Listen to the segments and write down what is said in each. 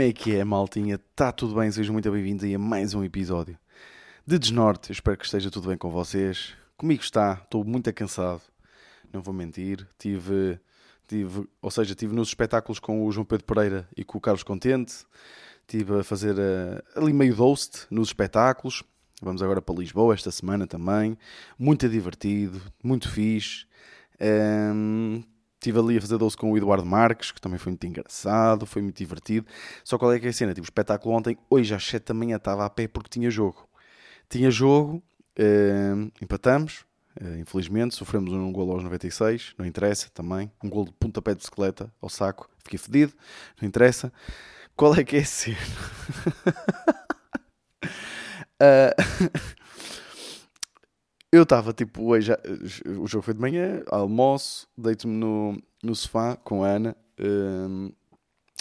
Como é que é, maltinha? Está tudo bem? Sejam muito bem-vindos a mais um episódio de Desnorte. Eu espero que esteja tudo bem com vocês. Comigo está, estou muito cansado, não vou mentir. Tive, tive, ou seja, tive nos espetáculos com o João Pedro Pereira e com o Carlos Contente. Estive a fazer uh, ali meio host nos espetáculos. Vamos agora para Lisboa esta semana também. Muito divertido, muito fixe. Um, Estive ali a fazer doce com o Eduardo Marques, que também foi muito engraçado, foi muito divertido. Só qual é que é a cena? Tive espetáculo ontem, hoje às 7 da manhã estava a pé porque tinha jogo. Tinha jogo, uh, empatamos, uh, infelizmente, sofremos um gol aos 96, não interessa também. Um gol de pontapé de bicicleta ao saco, fiquei fedido, não interessa. Qual é que é a cena? uh, eu estava tipo, hoje, o jogo foi de manhã, almoço, deito-me no, no sofá com a Ana. Um,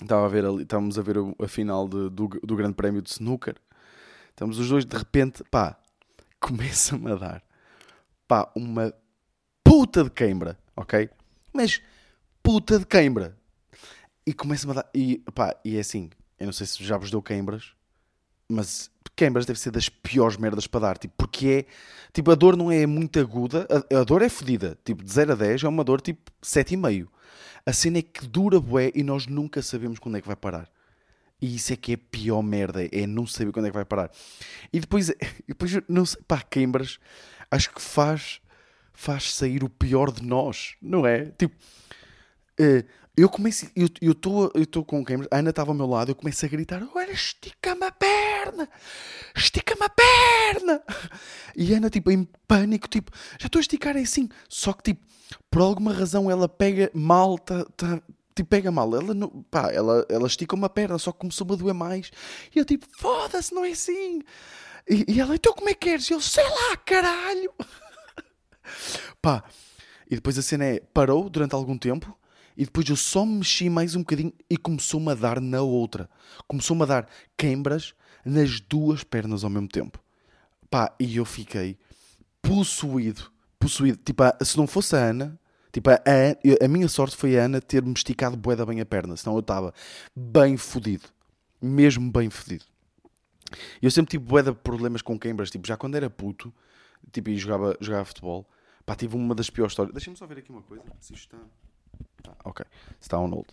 estava a ver ali, estávamos a ver a, final de, do, do Grande Prémio de Snooker. Estamos os dois, de repente, pá, começa-me a dar, pá, uma puta de queimbra, ok? Mas puta de queimbra. E começa-me a dar, e pá, e é assim, eu não sei se já vos deu queimbras, mas queimbras deve ser das piores merdas para dar, tipo, porque é, tipo, a dor não é muito aguda, a, a dor é fodida, tipo, de 0 a 10 é uma dor tipo 7,5. A cena é que dura bué e nós nunca sabemos quando é que vai parar. E isso é que é a pior merda, é não saber quando é que vai parar. E depois, depois não sei, pá, queimbras, acho que faz, faz sair o pior de nós, não é? Tipo, uh, eu comecei, eu estou eu com quem? A Ana estava ao meu lado, eu começo a gritar: Olha, estica-me a perna, estica-me a perna. E a Ana, tipo, em pânico, tipo, já estou a esticar é assim. Só que, tipo, por alguma razão ela pega mal, tá, tá, tipo, pega mal. Ela, não, pá, ela, ela estica uma perna, só que começou-me a doer mais. E eu, tipo, foda-se, não é assim. E, e ela, então como é que queres? E eu, sei lá, caralho. pá, e depois a cena é, parou durante algum tempo e depois eu só me mexi mais um bocadinho e começou-me a dar na outra. Começou-me a dar queimbras nas duas pernas ao mesmo tempo. Pá, e eu fiquei possuído. Possuído. Tipo, se não fosse a Ana, tipo, a, a, minha sorte foi a Ana ter-me esticado boeda bem a perna. Senão eu estava bem fodido. Mesmo bem fodido. Eu sempre tive boeda problemas com queimbras. Tipo, já quando era puto, tipo, e jogava, jogava futebol, pá, tive uma das piores histórias. Deixa-me só ver aqui uma coisa. Se isto está... Ok, está on hold.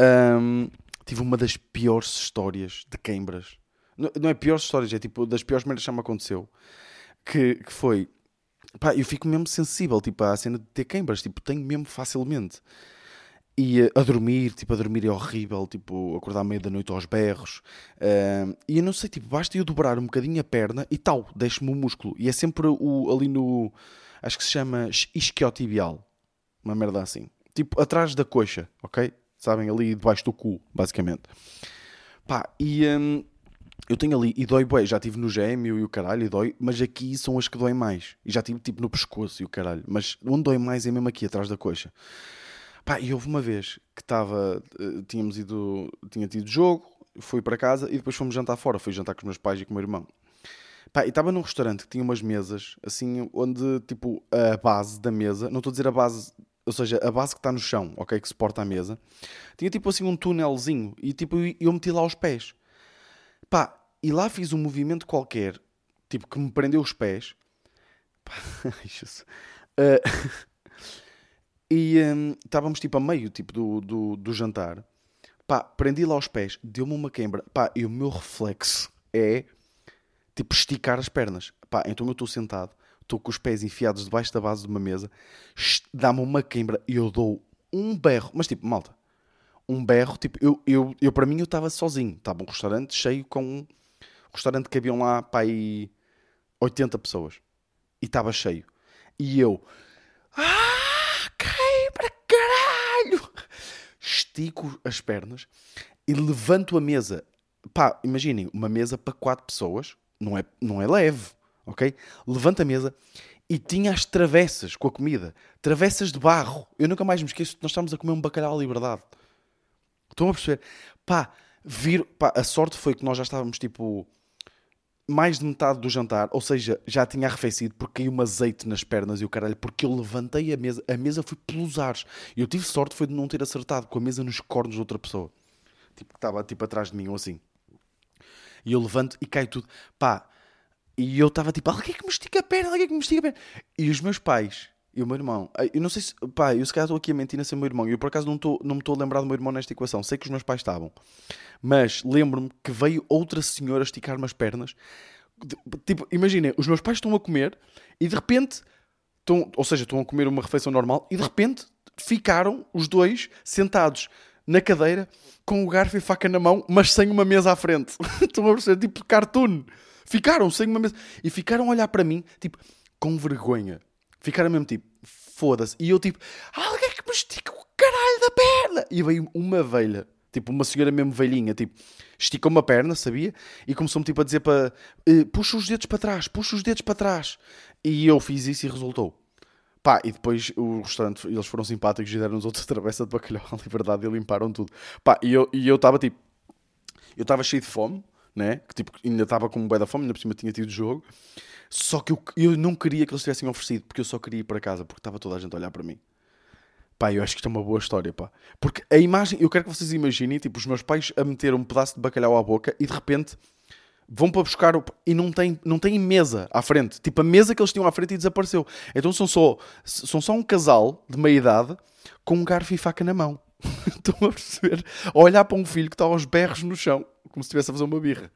Um, tive uma das piores histórias de queimbras. Não, não é piores histórias, é tipo das piores merdas que já me aconteceu. Que, que foi. Pá, eu fico mesmo sensível tipo, à cena de ter queimbras. Tipo, tenho mesmo facilmente. E uh, a dormir, tipo, a dormir é horrível, tipo, acordar à meia da noite aos berros. Uh, e eu não sei, tipo, basta eu dobrar um bocadinho a perna e tal, deixo-me o músculo. E é sempre o, ali no. Acho que se chama isquiotibial. Uma merda assim tipo atrás da coxa, ok? Sabem, ali debaixo do cu, basicamente. Pá, e hum, eu tenho ali, e dói bué, já tive no gêmeo e o caralho, e dói, mas aqui são as que doem mais. E já tive tipo no pescoço e o caralho, mas onde dói mais é mesmo aqui, atrás da coxa. Pá, e houve uma vez que estava, uh, tínhamos ido, tinha tido jogo, fui para casa e depois fomos jantar fora, fui jantar com os meus pais e com o meu irmão. Pá, e estava num restaurante que tinha umas mesas, assim, onde, tipo, a base da mesa, não estou a dizer a base ou seja, a base que está no chão, ok, que suporta a mesa, tinha tipo assim um túnelzinho e tipo eu meti lá os pés. Pá, e lá fiz um movimento qualquer, tipo que me prendeu os pés. Pá, uh, e um, estávamos tipo a meio tipo do, do, do jantar. Pá, prendi lá os pés, deu-me uma queimbra. Pá, e o meu reflexo é tipo esticar as pernas. Pá, então eu estou sentado estou com os pés enfiados debaixo da base de uma mesa, dá-me uma queimbra e eu dou um berro, mas tipo, malta, um berro, tipo, eu, eu, eu para mim eu estava sozinho, estava um restaurante cheio com um restaurante que haviam lá para aí 80 pessoas e estava cheio. E eu, ah, queibra, caralho! Estico as pernas e levanto a mesa. Pá, imaginem, uma mesa para quatro pessoas não é, não é leve ok? Levanta a mesa e tinha as travessas com a comida. Travessas de barro. Eu nunca mais me esqueço. Nós estávamos a comer um bacalhau à liberdade. Estão a perceber? Pá, vir, pá, a sorte foi que nós já estávamos tipo mais de metade do jantar, ou seja, já tinha arrefecido porque caiu um azeite nas pernas e o caralho, porque eu levantei a mesa, a mesa foi pelos ares. E eu tive sorte foi de não ter acertado com a mesa nos cornos de outra pessoa. tipo, que estava tipo atrás de mim ou assim. E eu levanto e cai tudo. Pá, e eu estava tipo, alguém que me estica a perna, alguém que me estica a perna. E os meus pais e o meu irmão, eu não sei se, pá, eu se calhar estou aqui a mentir a ser meu irmão. Eu por acaso não, estou, não me estou a lembrar do meu irmão nesta equação. Sei que os meus pais estavam, mas lembro-me que veio outra senhora esticar-me as pernas. Tipo, imaginem, os meus pais estão a comer e de repente, estão, ou seja, estão a comer uma refeição normal e de repente ficaram os dois sentados na cadeira com o garfo e faca na mão, mas sem uma mesa à frente. Estão a perceber? Tipo cartoon. Ficaram sem uma mesa. E ficaram a olhar para mim, tipo, com vergonha. Ficaram mesmo tipo, foda-se. E eu tipo, alguém que me estica o caralho da perna. E veio uma velha, tipo, uma senhora mesmo velhinha, tipo, esticou uma perna, sabia? E começou-me tipo a dizer para, eh, puxa os dedos para trás, puxa os dedos para trás. E eu fiz isso e resultou. Pá, e depois o restaurante, eles foram simpáticos e deram-nos outra travessa de bacalhau à liberdade e limparam tudo. Pá, e eu estava tipo, eu estava cheio de fome, né? Que tipo, ainda estava com um bué da fome, ainda por cima tinha tido jogo. Só que eu, eu não queria que eles tivessem oferecido, porque eu só queria ir para casa, porque estava toda a gente a olhar para mim. Pá, eu acho que isto é uma boa história, pá. Porque a imagem, eu quero que vocês imaginem, tipo, os meus pais a meter um pedaço de bacalhau à boca e de repente vão para buscar o... e não tem, não tem mesa à frente. Tipo, a mesa que eles tinham à frente e desapareceu. Então são só, são só um casal de meia idade com um garfo e faca na mão. Estão a perceber? A olhar para um filho que está aos berros no chão, como se estivesse a fazer uma birra.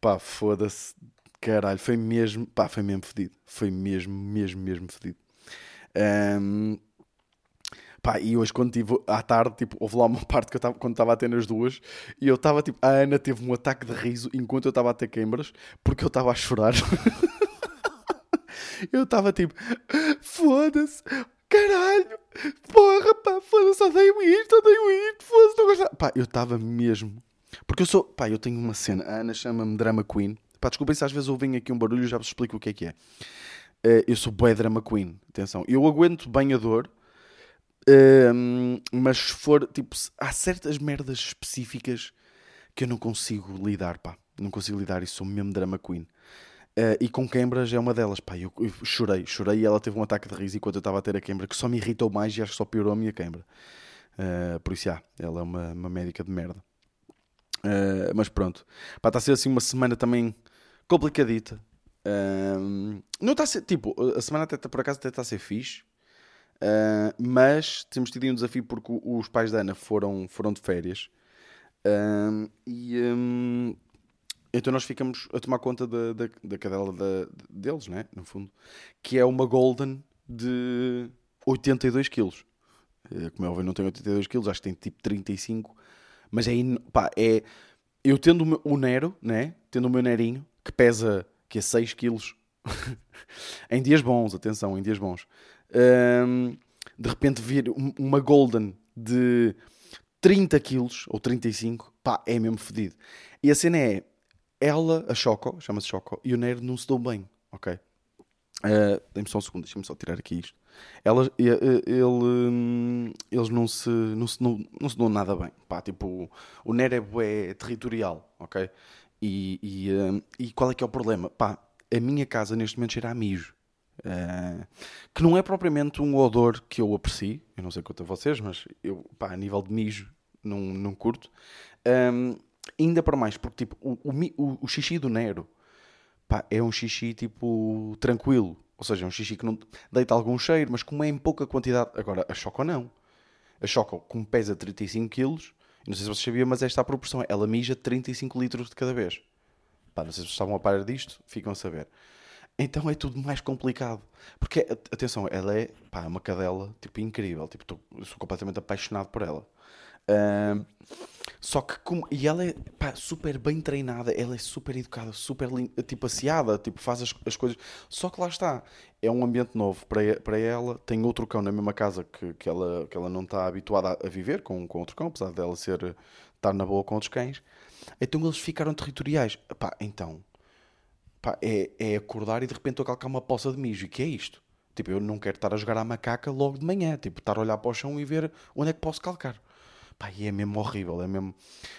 Pá, foda-se. Caralho, foi mesmo, pá, foi mesmo fedido. Foi mesmo, mesmo, mesmo fedido. Um, pá, e hoje quando tive à tarde, tipo, houve lá uma parte que eu tava, quando estava a ter nas duas, e eu estava tipo, a Ana teve um ataque de riso enquanto eu estava a ter queimbras, porque eu estava a chorar. eu estava tipo, foda-se, caralho, porra, pá, foda-se, odeio isto, odeio isto, foda-se, não gosto. Pá, eu estava mesmo. Porque eu sou, pá, eu tenho uma cena, a Ana chama-me Drama Queen. Pá, desculpem se às vezes ouvem aqui um barulho, já vos explico o que é que é. Uh, eu sou bué drama queen, atenção. Eu aguento bem a dor, uh, mas se for, tipo, há certas merdas específicas que eu não consigo lidar, pá. Não consigo lidar e sou mesmo drama queen. Uh, e com queimbras é uma delas, pá. Eu, eu, chorei, chorei e ela teve um ataque de riso enquanto eu estava a ter a queimbra, que só me irritou mais e acho que só piorou a minha queimbra. Uh, por isso, já, ela é uma, uma médica de merda. Uh, mas pronto, está a ser assim uma semana também complicadita. Um, não está a ser, tipo, a semana até por acaso até está a ser fixe, uh, mas temos tido um desafio porque os pais da Ana foram, foram de férias e um, então nós ficamos a tomar conta da, da, da cadela da, deles, né? No fundo, que é uma Golden de 82 quilos. Eh, como é óbvio, não tem 82 quilos, acho que tem tipo 35, mas é, pá, é eu tendo o Nero, né? Tendo o meu Nerinho, que pesa que é 6 quilos em dias bons, atenção, em dias bons. Um, de repente vir uma Golden de 30 quilos ou 35, pá, é mesmo fedido. E a cena é, ela, a Choco, chama-se Choco, e o Nero não se dão bem, ok? Uh, Dê-me só um segundo, deixa-me só tirar aqui isto. Ela, ele, ele, eles não se, não, se, não, não se dão nada bem. Pá, tipo, o Nero é, territorial, ok? E, e, uh, e, qual é que é o problema? Pá, a minha casa neste momento cheira a mijo. Uh, que não é propriamente um odor que eu aprecio, eu não sei quanto a vocês, mas eu, pá, a nível de mijo, não, não curto. Um, ainda para mais, porque tipo, o, o, o xixi do Nero pá, é um xixi tipo tranquilo, ou seja, é um xixi que não deita algum cheiro, mas como é em pouca quantidade. Agora, a Choco não. A Choco, como pesa 35 kg, não sei se vocês sabiam, mas esta é a proporção. Ela mija 35 litros de cada vez. Pá, não sei se vocês estavam a parar disto, ficam a saber. Então é tudo mais complicado. Porque, atenção, ela é pá, uma cadela tipo, incrível. Tipo, tô, sou completamente apaixonado por ela. Só que, como, e ela é pá, super bem treinada, ela é super educada, super tipo aciada, tipo, faz as, as coisas. Só que lá está, é um ambiente novo para, para ela. Tem outro cão na mesma casa que, que, ela, que ela não está habituada a, viver com, com outro cão, apesar dela ser, estar na boa com outros cães. Então eles ficaram territoriais. Pá, então, pá, é, é acordar e de repente a calcar uma poça de mijo. E que é isto? Tipo, eu não quero estar a jogar à macaca logo de manhã. Tipo, estar a olhar para o chão e ver onde é que posso calcar. Pá, e é mesmo horrível, é mesmo...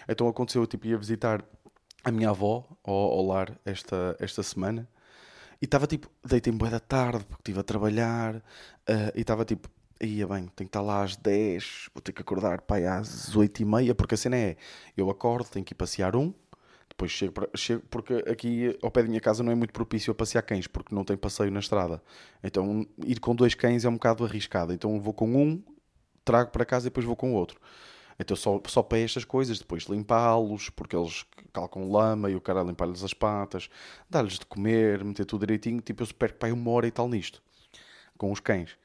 Então aconteceu, eu tipo, ia visitar a minha avó ao, ao lar esta, esta semana e estava tipo, deitei-me boa da tarde porque estive a trabalhar uh, e estava tipo, ia bem, tenho que estar lá às 10, vou ter que acordar pai, às 8 e meia, porque a cena é, eu acordo, tenho que ir passear um, depois chego, para, chego porque aqui ao pé da minha casa não é muito propício a passear cães, porque não tem passeio na estrada. Então ir com dois cães é um bocado arriscado. Então vou com um, trago para casa e depois vou com o outro. Então só, só para estas coisas, depois limpá-los, porque eles calcam lama e o cara limpar-lhes as patas, dar-lhes de comer, meter tudo direitinho. Tipo, eu perco para uma hora e tal nisto, com os cães.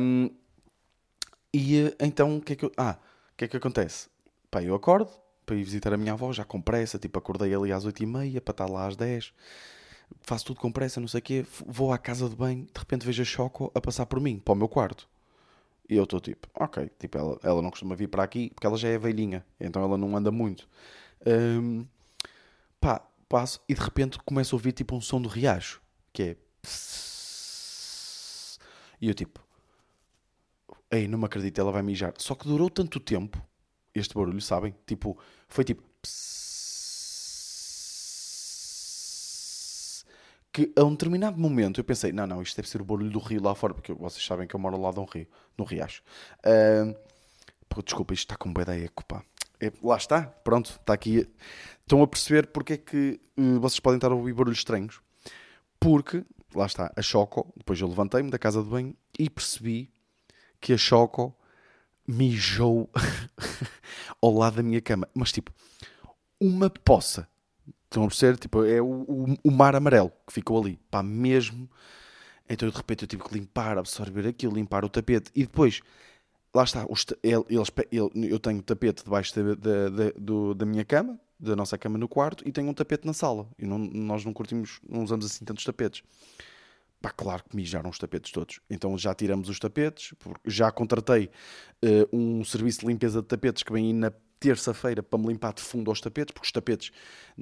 Um, e então, o que é que eu... Ah, o que é que acontece? Pá, eu acordo para ir visitar a minha avó, já com pressa, tipo, acordei ali às 8h30 para estar lá às 10 faço tudo com pressa, não sei o quê, vou à casa de banho, de repente vejo a Choco a passar por mim, para o meu quarto. E eu estou tipo, ok, tipo, ela, ela não costuma vir para aqui porque ela já é velhinha, então ela não anda muito. Um, pá, passo e de repente começo a ouvir tipo um som do riacho, que é. E eu tipo, ei, não me acredito, ela vai mijar. Só que durou tanto tempo este barulho, sabem? Tipo, foi tipo. Que a um determinado momento eu pensei, não, não, isto deve ser o barulho do rio lá fora, porque vocês sabem que eu moro lado de um rio, no Riacho. Uh, pô, desculpa, isto está com um eco, pá. É, lá está, pronto, está aqui. Estão a perceber porque é que uh, vocês podem estar a ouvir barulhos estranhos. Porque, lá está, a Choco, depois eu levantei-me da casa de banho e percebi que a Choco mijou ao lado da minha cama. Mas tipo, uma poça Estão a perceber? Tipo, é o, o, o, mar amarelo que ficou ali. Pá, mesmo. Então de repente eu tive que limpar, absorver aquilo, limpar o tapete. E depois, lá está, os, ele, eles, ele, eu tenho o tapete debaixo da, da, da, do, da minha cama, da nossa cama no quarto, e tenho um tapete na sala. E não, nós não curtimos, não usamos assim tantos tapetes. Pá, claro que mijaram os tapetes todos. Então já tiramos os tapetes, já contratei uh, um serviço de limpeza de tapetes que vem aí na terça-feira para me limpar de fundo aos tapetes, porque os tapetes,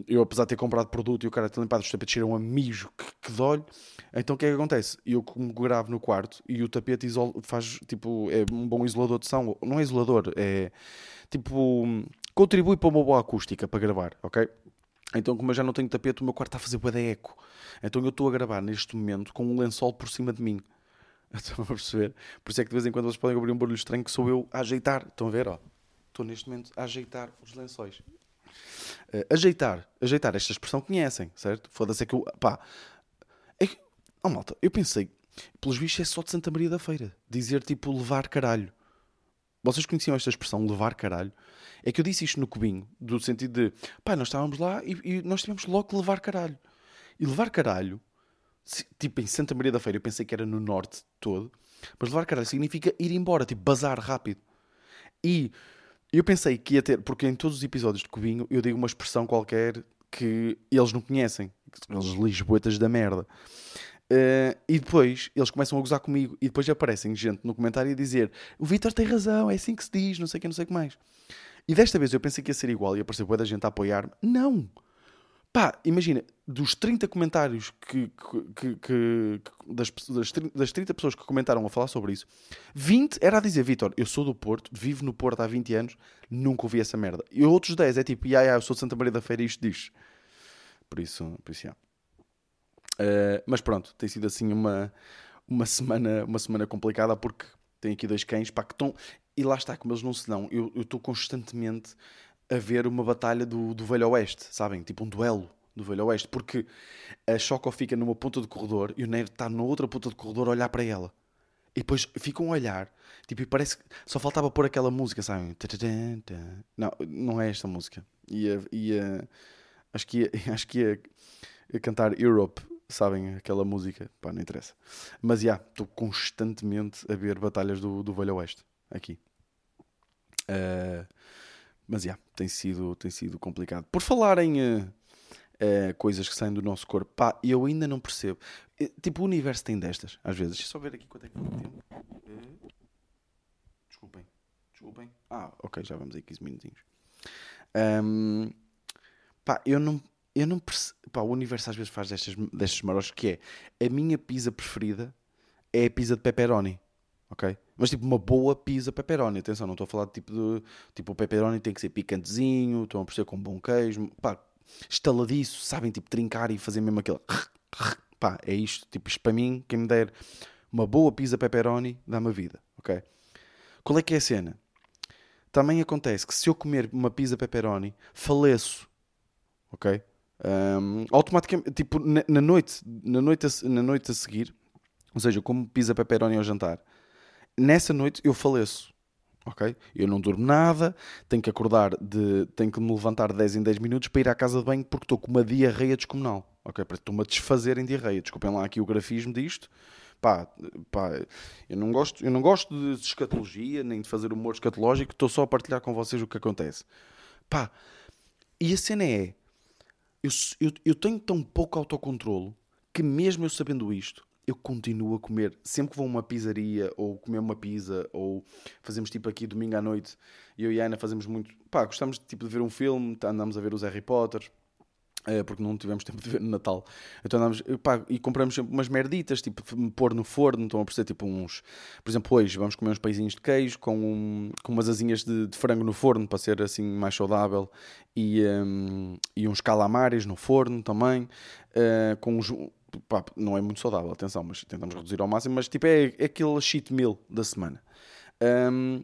eu apesar de ter comprado produto e o cara ter limpado, os tapetes cheiram a mijo que, que dói. Então o que é que acontece? Eu como gravo no quarto e o tapete faz tipo, é um bom isolador de som, não é isolador, é tipo, contribui para uma boa acústica para gravar, ok? Então, como eu já não tenho tapete, o meu quarto está a fazer bué de eco. Então, eu estou a gravar neste momento com um lençol por cima de mim. Estão a perceber? Por isso é que de vez em quando vocês podem ouvir um barulho estranho que sou eu a ajeitar. Estão a ver? Ó estou neste momento a ajeitar os lençóis. Uh, ajeitar, ajeitar, esta expressão conhecem, certo? Foda-se é que eu, pá, é que, oh malta, eu pensei, pelos bichos é só de Santa Maria da Feira, dizer tipo levar caralho. Vocês conheciam esta expressão, levar caralho? É que eu disse isto no cubinho, do sentido de, pá, nós estávamos lá e, e nós tivemos logo que levar caralho. E levar caralho, tipo em Santa Maria da Feira, eu pensei que era no norte todo, mas levar caralho significa ir embora, tipo bazar rápido. E eu pensei que ia ter, porque em todos os episódios de Cubinho eu digo uma expressão qualquer que eles não conhecem, eles lisboetas da merda. Uh, e depois eles começam a gozar comigo e depois aparecem gente no comentário a dizer o Vitor tem razão, é assim que se diz, não sei o que, não sei o que mais. E desta vez eu pensei que ia ser igual e apareceu boa da gente a apoiar-me. Não! Pá, imagina, dos 30 comentários que, que, que, que das, das, das 30 pessoas que comentaram a falar sobre isso, 20 era a dizer, Vitor, eu sou do Porto, vivo no Porto há 20 anos, nunca ouvi essa merda. E outros 10 é tipo, ya, ya, eu sou de Santa Maria da Feira e isto diz. Por isso, por isso, Uh, mas pronto, tem sido assim uma, uma, semana, uma semana complicada porque tem aqui dois cães, pá, que estão... E lá está, como eles não se dão, eu estou constantemente a ver uma batalha do, do Velho Oeste, sabem? Tipo um duelo do Velho Oeste, porque a Choco fica numa ponta do corredor e o Nero está na outra ponta do corredor a olhar para ela. E depois ficam a olhar, tipo, e parece que só faltava pôr aquela música, sabem? Não, não é esta música. Ia, ia, acho que ia, acho que ia, ia cantar Europe, sabem? Aquela música, pá, não interessa. Mas já, estou constantemente a ver batalhas do, do Velho Oeste aqui. Uh, mas já, yeah, tem, sido, tem sido complicado. Por falar em uh, uh, coisas que saem do nosso corpo, pá, eu ainda não percebo. Uh, tipo, o universo tem destas, às vezes. Deixa eu só ver aqui quanto é que foi o tempo. Desculpem, desculpem. Ah, ok, já vamos aí 15 minutinhos. Um, pá, eu não, eu não percebo. Pá, o universo às vezes faz destas, destas maroches que é a minha pizza preferida é a pizza de pepperoni ok? Mas tipo uma boa pizza pepperoni, atenção, não estou a falar de tipo de tipo o pepperoni tem que ser picantezinho, estão a perceber com bom queijo, pá, estaladiço, sabem tipo trincar e fazer mesmo aquele pá, é isto, tipo isto para mim, quem me der uma boa pizza pepperoni dá-me a vida, ok? Qual é que é a cena? Também acontece que se eu comer uma pizza pepperoni, faleço, ok? Um, automaticamente, tipo, na, na, noite, na, noite a, na noite a seguir, ou seja, como pizza pepperoni ao jantar, nessa noite eu faleço, ok? Eu não durmo nada, tenho que acordar, de, tenho que me levantar de 10 em 10 minutos para ir à casa de banho porque estou com uma diarreia descomunal, ok? Estou-me a desfazer em diarreia. Desculpem lá aqui o grafismo disto, pá, pá, eu não gosto, eu não gosto de escatologia nem de fazer humor escatológico, estou só a partilhar com vocês o que acontece. Pá, e a cena é, eu, eu, eu tenho tão pouco autocontrolo que mesmo eu sabendo isto, eu continuo a comer. Sempre que vou a uma pizzaria ou comer uma pizza ou fazemos tipo aqui domingo à noite, eu e a Ana fazemos muito, pá, gostamos tipo, de ver um filme, andamos a ver os Harry Potter é, porque não tivemos tempo de ver no Natal. Então andámos, pá, e compramos sempre umas merditas, tipo, pôr no forno, estão a perceber, tipo uns... Por exemplo, hoje vamos comer uns peizinhos de queijo com, um, com umas asinhas de, de, frango no forno, para ser assim mais saudável, e, um, e uns calamares no forno também, uh, com uns... Pá, não é muito saudável, atenção, mas tentamos reduzir ao máximo, mas tipo, é, é aquele cheat meal da semana. Um,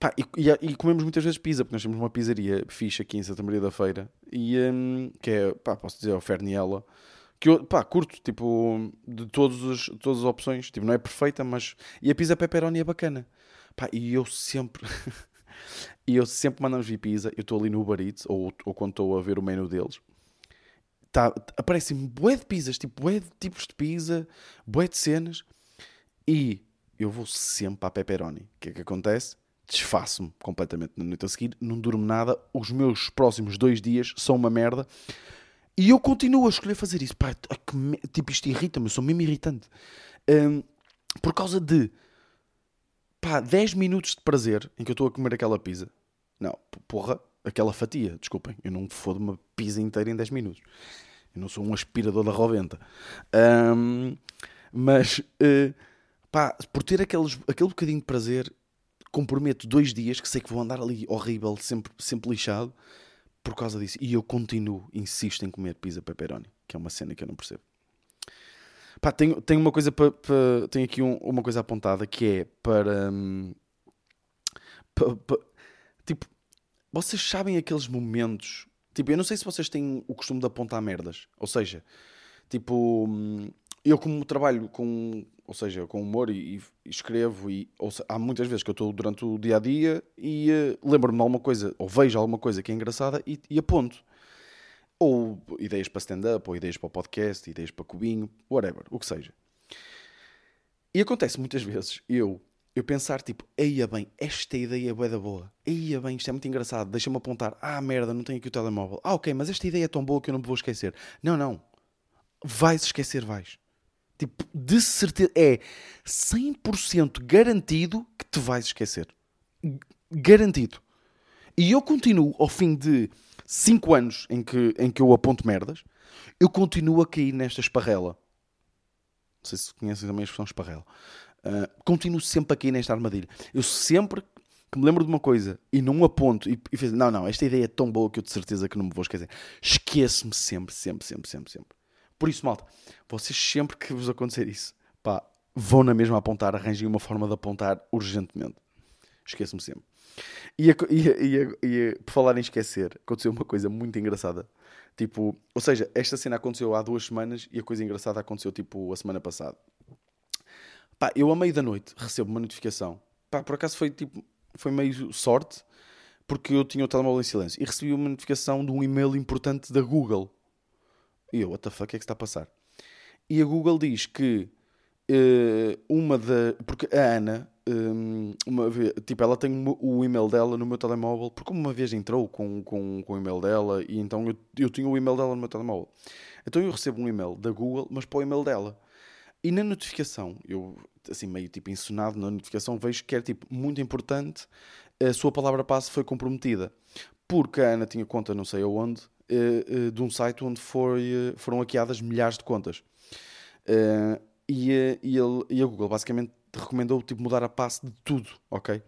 Pá, e, e, e, comemos muitas vezes pizza, porque nós temos uma pizzaria fixe aqui em Santa Maria da Feira, e, um, que é, pá, posso dizer, o Ferniela, que eu, pá, curto, tipo, de todos os, todas as opções, tipo, não é perfeita, mas, e a pizza pepperoni é bacana, pá, e eu sempre, e eu sempre mandamos vir pizza, eu estou ali no Uber Eats, ou, ou quando estou a ver o menu deles, tá, aparecem bué de pizzas, tipo, bué de tipos de pizza, bué de cenas, e eu vou sempre à pepperoni, o que é que acontece? desfaço-me completamente na noite a seguir, não durmo nada, os meus próximos dois dias são uma merda e eu continuo a escolher fazer isso. Pá, que, tipo, isto irrita-me, eu sou mesmo irritante. Um, por causa de pá, 10 minutos de prazer em que eu estou a comer aquela pizza. Não, porra, aquela fatia, desculpem, eu não fodo uma pizza inteira em 10 minutos. Eu não sou um aspirador da roventa. Um, mas, uh, pá, por ter aqueles, aquele bocadinho de prazer, comprometo dois dias que sei que vou andar ali horrível, sempre, sempre lixado, por causa disso. E eu continuo, insisto em comer pizza pepperoni, que é uma cena que eu não percebo. Pá, tenho, tenho uma coisa para. tenho aqui um, uma coisa apontada que é para. Hum, pa, pa, tipo, vocês sabem aqueles momentos. Tipo, eu não sei se vocês têm o costume de apontar merdas. Ou seja, tipo, hum, eu como trabalho com ou seja, com humor e, e escrevo, e há muitas vezes que eu estou durante o dia a dia e uh, lembro-me de alguma coisa, ou vejo alguma coisa que é engraçada e, e aponto. Ou ideias para stand-up, ou ideias para o podcast, ideias para cubinho, whatever, o que seja. E acontece muitas vezes eu, eu pensar tipo, eia bem, esta ideia é boa da boa, eia bem, isto é muito engraçado, deixa-me apontar, ah merda, não tenho aqui o telemóvel, ah ok, mas esta ideia é tão boa que eu não me vou esquecer. Não, não, vais esquecer, vais. Tipo, de certeza. É 100% garantido que te vais esquecer. Garantido. E eu continuo, ao fim de 5 anos em que, em que eu aponto merdas, eu continuo a cair nesta esparrela. Não sei se conhecem também a expressão esparrela. Uh, continuo sempre a cair nesta armadilha. Eu sempre que me lembro de uma coisa e não aponto e, e fiz, não, não, esta ideia é tão boa que eu de certeza que não me vou esquecer. Esqueço-me sempre, sempre, sempre, sempre, sempre. Por isso, malta, vocês sempre que vos acontecer isso, pá, vão na mesma apontar, arranjem uma forma de apontar urgentemente. Esqueço-me sempre. E, a, e, a, e, por falar em esquecer, aconteceu uma coisa muito engraçada. Tipo, ou seja, esta cena aconteceu há duas semanas e a coisa engraçada aconteceu tipo a semana passada. Pá, eu à meio da noite recebo uma notificação. Pá, por acaso foi tipo, foi meio sorte, porque eu tinha o telemóvel em silêncio e recebi uma notificação de um e-mail importante da Google. E eu, what the fuck, o que é que está a passar? E a Google diz que uh, uma da. Porque a Ana, um, uma vez, tipo, ela tem o e-mail dela no meu telemóvel, porque uma vez entrou com, com, com o e-mail dela e então eu, eu tinha o e-mail dela no meu telemóvel. Então eu recebo um e-mail da Google, mas para o e-mail dela. E na notificação, eu, assim, meio tipo ensinado na notificação, vejo que é tipo muito importante, a sua palavra passe foi comprometida. Porque a Ana tinha conta não sei aonde, uh, uh, de um site onde foi, uh, foram hackeadas milhares de contas. E, e, ele, e a Google basicamente recomendou tipo, mudar a passe de tudo, ok?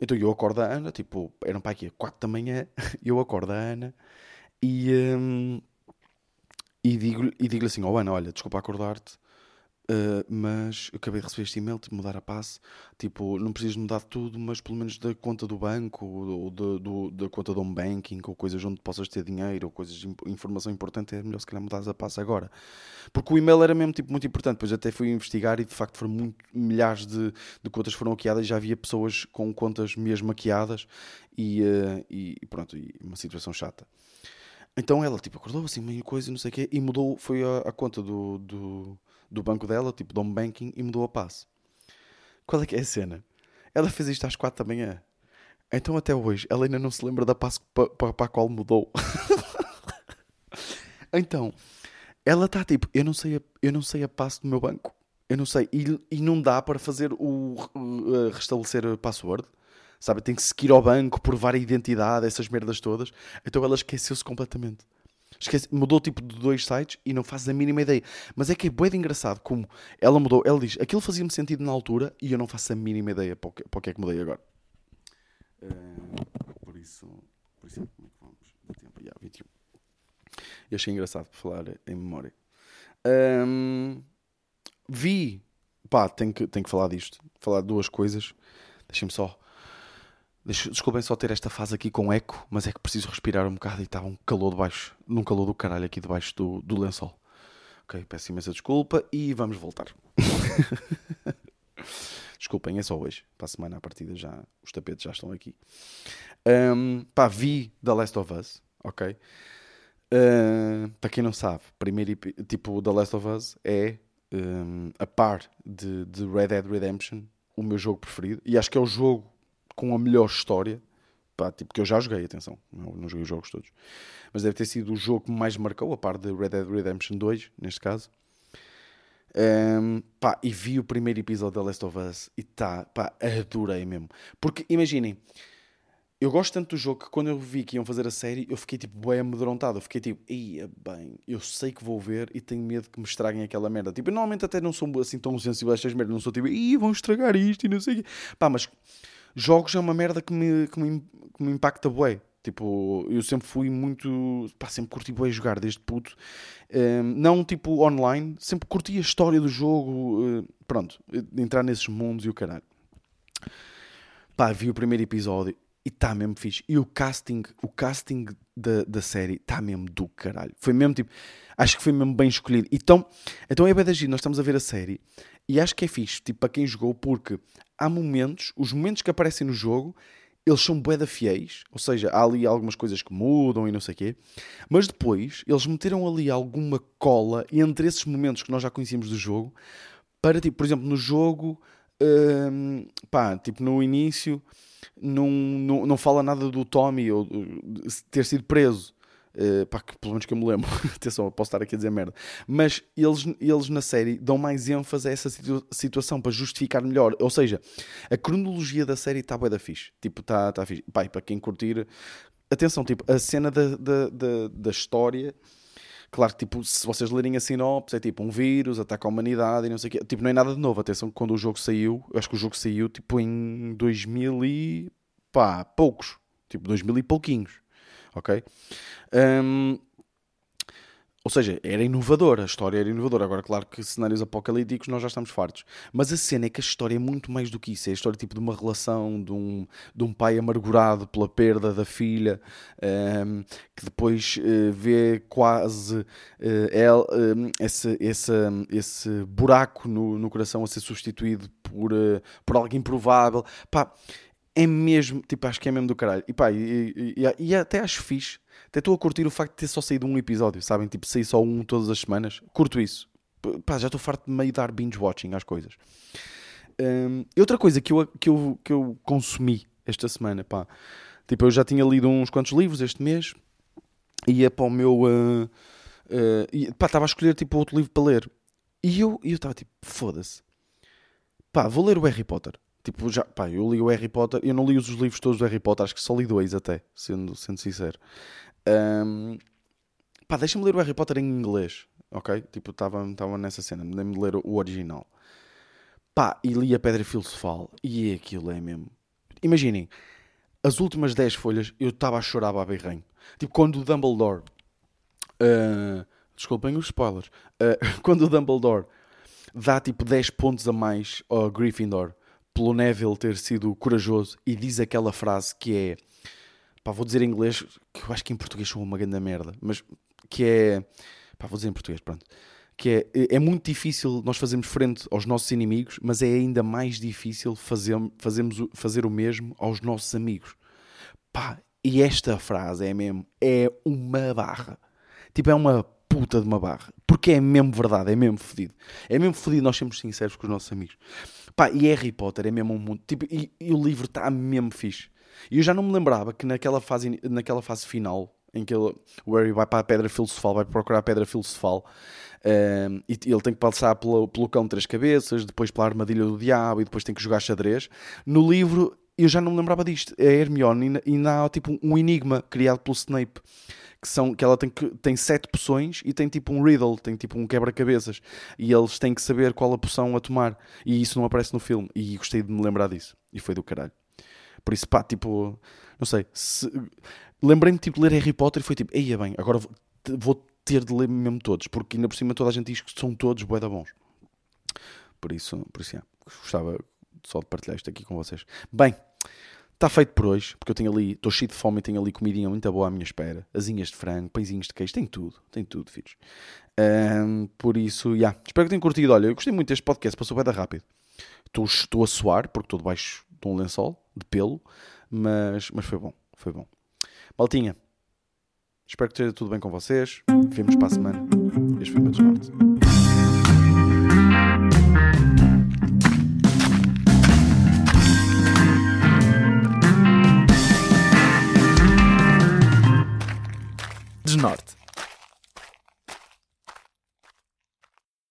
Então eu acordo a Ana, tipo, eram para aqui 4 da manhã, eu acordo a Ana e, um, e digo-lhe digo assim: Oh Ana, olha, desculpa acordar-te, Uh, mas eu acabei de receber este e-mail de mudar a passe. Tipo, não precisas mudar tudo, mas pelo menos da conta do banco, ou do, do, da conta do home banking, ou coisas onde possas ter dinheiro, ou coisas de informação importante, é melhor se calhar mudar a passe agora. Porque o e-mail era mesmo tipo, muito importante. Depois até fui investigar e de facto foram muito, milhares de, de contas foram hackeadas. Já havia pessoas com contas mesmo hackeadas e, uh, e pronto, e uma situação chata. Então ela tipo acordou assim, meio coisa, não sei o quê, e mudou, foi a, a conta do, do do banco dela, tipo de home banking, e mudou a passe. Qual é que é a cena? Ela fez isto às 4 da manhã. Então até hoje ela ainda não se lembra da passe para pa, pa a qual mudou. então, ela está tipo, eu não sei a, eu não sei a passe do meu banco. Eu não sei. E, e não dá para fazer o uh, restabelecer a password. Sabe? Tem que seguir ao banco, provar a identidade, essas merdas todas. Então ela esqueceu-se completamente. Esquece, mudou tipo de dois sites e não fazes a mínima ideia. Mas é que é bem engraçado como ela mudou. Ela diz, aquilo fazia-me sentido na altura e eu não faço a mínima ideia para o que, para o que é que mudei agora. Uh, por isso, por isso, como é que vamos? Dá tempo, já, 21. Eu achei engraçado falar em memória. Um, vi, pá, tenho que, tenho que falar disto. Falar de duas coisas. Deixem-me só Desculpem só ter esta fase aqui com eco, mas é que preciso respirar um bocado e estava um calor debaixo, num calor do caralho aqui debaixo do, do lençol. Ok, peço imensa desculpa e vamos voltar. Desculpem, é só hoje. Para a semana a partida já os tapetes já estão aqui. Um, pá, vi The Last of Us, ok? Uh, para quem não sabe, primeiro tipo The Last of Us é um, a par de, de Red Dead Redemption o meu jogo preferido e acho que é o jogo com a melhor história. Pá, tipo, que eu já joguei, atenção, não, não joguei os jogos todos. Mas deve ter sido o jogo que mais marcou, a par de Red Dead Redemption 2, neste caso. Um, pá, e vi o primeiro episódio da Last of Us e tá, pá, adorei mesmo. Porque imaginem, eu gosto tanto do jogo que quando eu vi que iam fazer a série, eu fiquei tipo bem amedrontado. Eu fiquei tipo, ia bem, eu sei que vou ver e tenho medo que me estraguem aquela merda. Tipo, eu normalmente até não sou assim tão sensível a estas merdas, não sou tipo, ih, vão estragar isto e não sei o quê. Pá, mas jogos é uma merda que me, que me, que me impacta bué. Tipo, eu sempre fui muito. Pá, sempre curti bué jogar desde puto. Um, não tipo online, sempre curti a história do jogo. Uh, pronto, entrar nesses mundos e o caralho. Pá, vi o primeiro episódio e está mesmo fixe. E o casting, o casting da, da série está mesmo do caralho. Foi mesmo tipo. Acho que foi mesmo bem escolhido. Então, então é da nós estamos a ver a série e acho que é fixe, tipo, para quem jogou, porque há momentos, os momentos que aparecem no jogo, eles são bué fiéis, ou seja, há ali algumas coisas que mudam e não sei o quê, mas depois eles meteram ali alguma cola entre esses momentos que nós já conhecíamos do jogo, para, tipo, por exemplo, no jogo, hum, pá, tipo, no início, não, não, não fala nada do Tommy ou ter sido preso. Uh, pá, que, pelo menos que eu me lembro, atenção, posso estar aqui a dizer merda, mas eles, eles na série dão mais ênfase a essa situ situação para justificar melhor. Ou seja, a cronologia da série está bué da fixe. Tipo, está tá fixe. Pá, para quem curtir, atenção, tipo, a cena da, da, da, da história. Claro que, tipo, se vocês lerem a sinopse, é tipo um vírus, ataca a humanidade e não sei o quê. Tipo, não é nada de novo. Atenção, quando o jogo saiu, acho que o jogo saiu, tipo, em 2000 e... pá, poucos. Tipo, 2000 e pouquinhos ok? Um, ou seja, era inovador, a história era inovadora. Agora, claro que cenários apocalípticos nós já estamos fartos. Mas a cena é que a história é muito mais do que isso. É a história tipo de uma relação, de um, de um pai amargurado pela perda da filha, um, que depois uh, vê quase uh, el, um, esse, esse, esse buraco no, no coração a ser substituído por, uh, por algo improvável. Pá, é mesmo, tipo, acho que é mesmo do caralho. E pá, e, e, e até acho fixe. Até estou a curtir o facto de ter só saído um episódio, sabem? Tipo, sair só um todas as semanas. Curto isso. Pá, já estou farto de meio dar binge watching às coisas. Um, outra coisa que eu, que, eu, que eu consumi esta semana, pá. Tipo, eu já tinha lido uns quantos livros este mês. Ia para o meu. Uh, uh, pá, estava a escolher tipo outro livro para ler. E eu estava tipo, foda-se. Pá, vou ler o Harry Potter. Tipo, já, pá, eu li o Harry Potter, eu não li os livros todos do Harry Potter, acho que só li dois até, sendo, sendo sincero. Um, pá, deixa-me ler o Harry Potter em inglês, ok? Tipo, estava nessa cena, me ler o original. Pá, e li a Pedra Filosofal, e aquilo é mesmo. Imaginem, as últimas 10 folhas eu estava a chorar a berrenho. Tipo, quando o Dumbledore. Uh, desculpem os spoilers. Uh, quando o Dumbledore dá tipo 10 pontos a mais ao Gryffindor pelo Neville ter sido corajoso e diz aquela frase que é pá, vou dizer em inglês, que eu acho que em português sou uma grande merda, mas que é pá, vou dizer em português, pronto. Que é, é muito difícil nós fazermos frente aos nossos inimigos, mas é ainda mais difícil fazer, fazermos, fazer o mesmo aos nossos amigos. Pá, e esta frase é mesmo, é uma barra. Tipo, é uma puta de uma barra. Porque é mesmo verdade, é mesmo fodido. É mesmo fodido nós sermos sinceros com os nossos amigos. Pá, e Harry Potter é mesmo um mundo. Tipo, e, e o livro está mesmo fixe. E eu já não me lembrava que naquela fase, naquela fase final, em que ele, o Harry vai para a pedra filosofal, vai procurar a pedra filosofal, um, ehm, e ele tem que passar pelo, pelo cão de três cabeças, depois pela armadilha do diabo, e depois tem que jogar xadrez. No livro, eu já não me lembrava disto. É Hermione e ainda há tipo um enigma criado pelo Snape que são que ela tem, tem sete poções e tem tipo um riddle, tem tipo um quebra-cabeças e eles têm que saber qual a poção a tomar e isso não aparece no filme e gostei de me lembrar disso e foi do caralho. Por isso, pá, tipo, não sei. Se... Lembrei-me tipo, de ler Harry Potter e foi tipo, eia bem, agora vou, ter de ler mesmo todos, porque ainda por cima toda a gente diz que são todos bué da bons. Por isso, por isso, gostava só de partilhar isto aqui com vocês. Bem, está feito por hoje, porque eu tenho ali, estou cheio de fome e tenho ali comidinha muito boa à minha espera. Asinhas de frango, pãezinhos de queijo, tem tudo, tem tudo, filhos. Um, por isso, já, yeah, espero que tenham curtido. Olha, eu gostei muito deste podcast, passou bem rápido. Estou a suar, porque estou debaixo de um lençol, de pelo, mas, mas foi bom, foi bom. Maltinha, espero que esteja tudo bem com vocês. Vemos para a semana. Este foi o meu desnorte. Desnorte.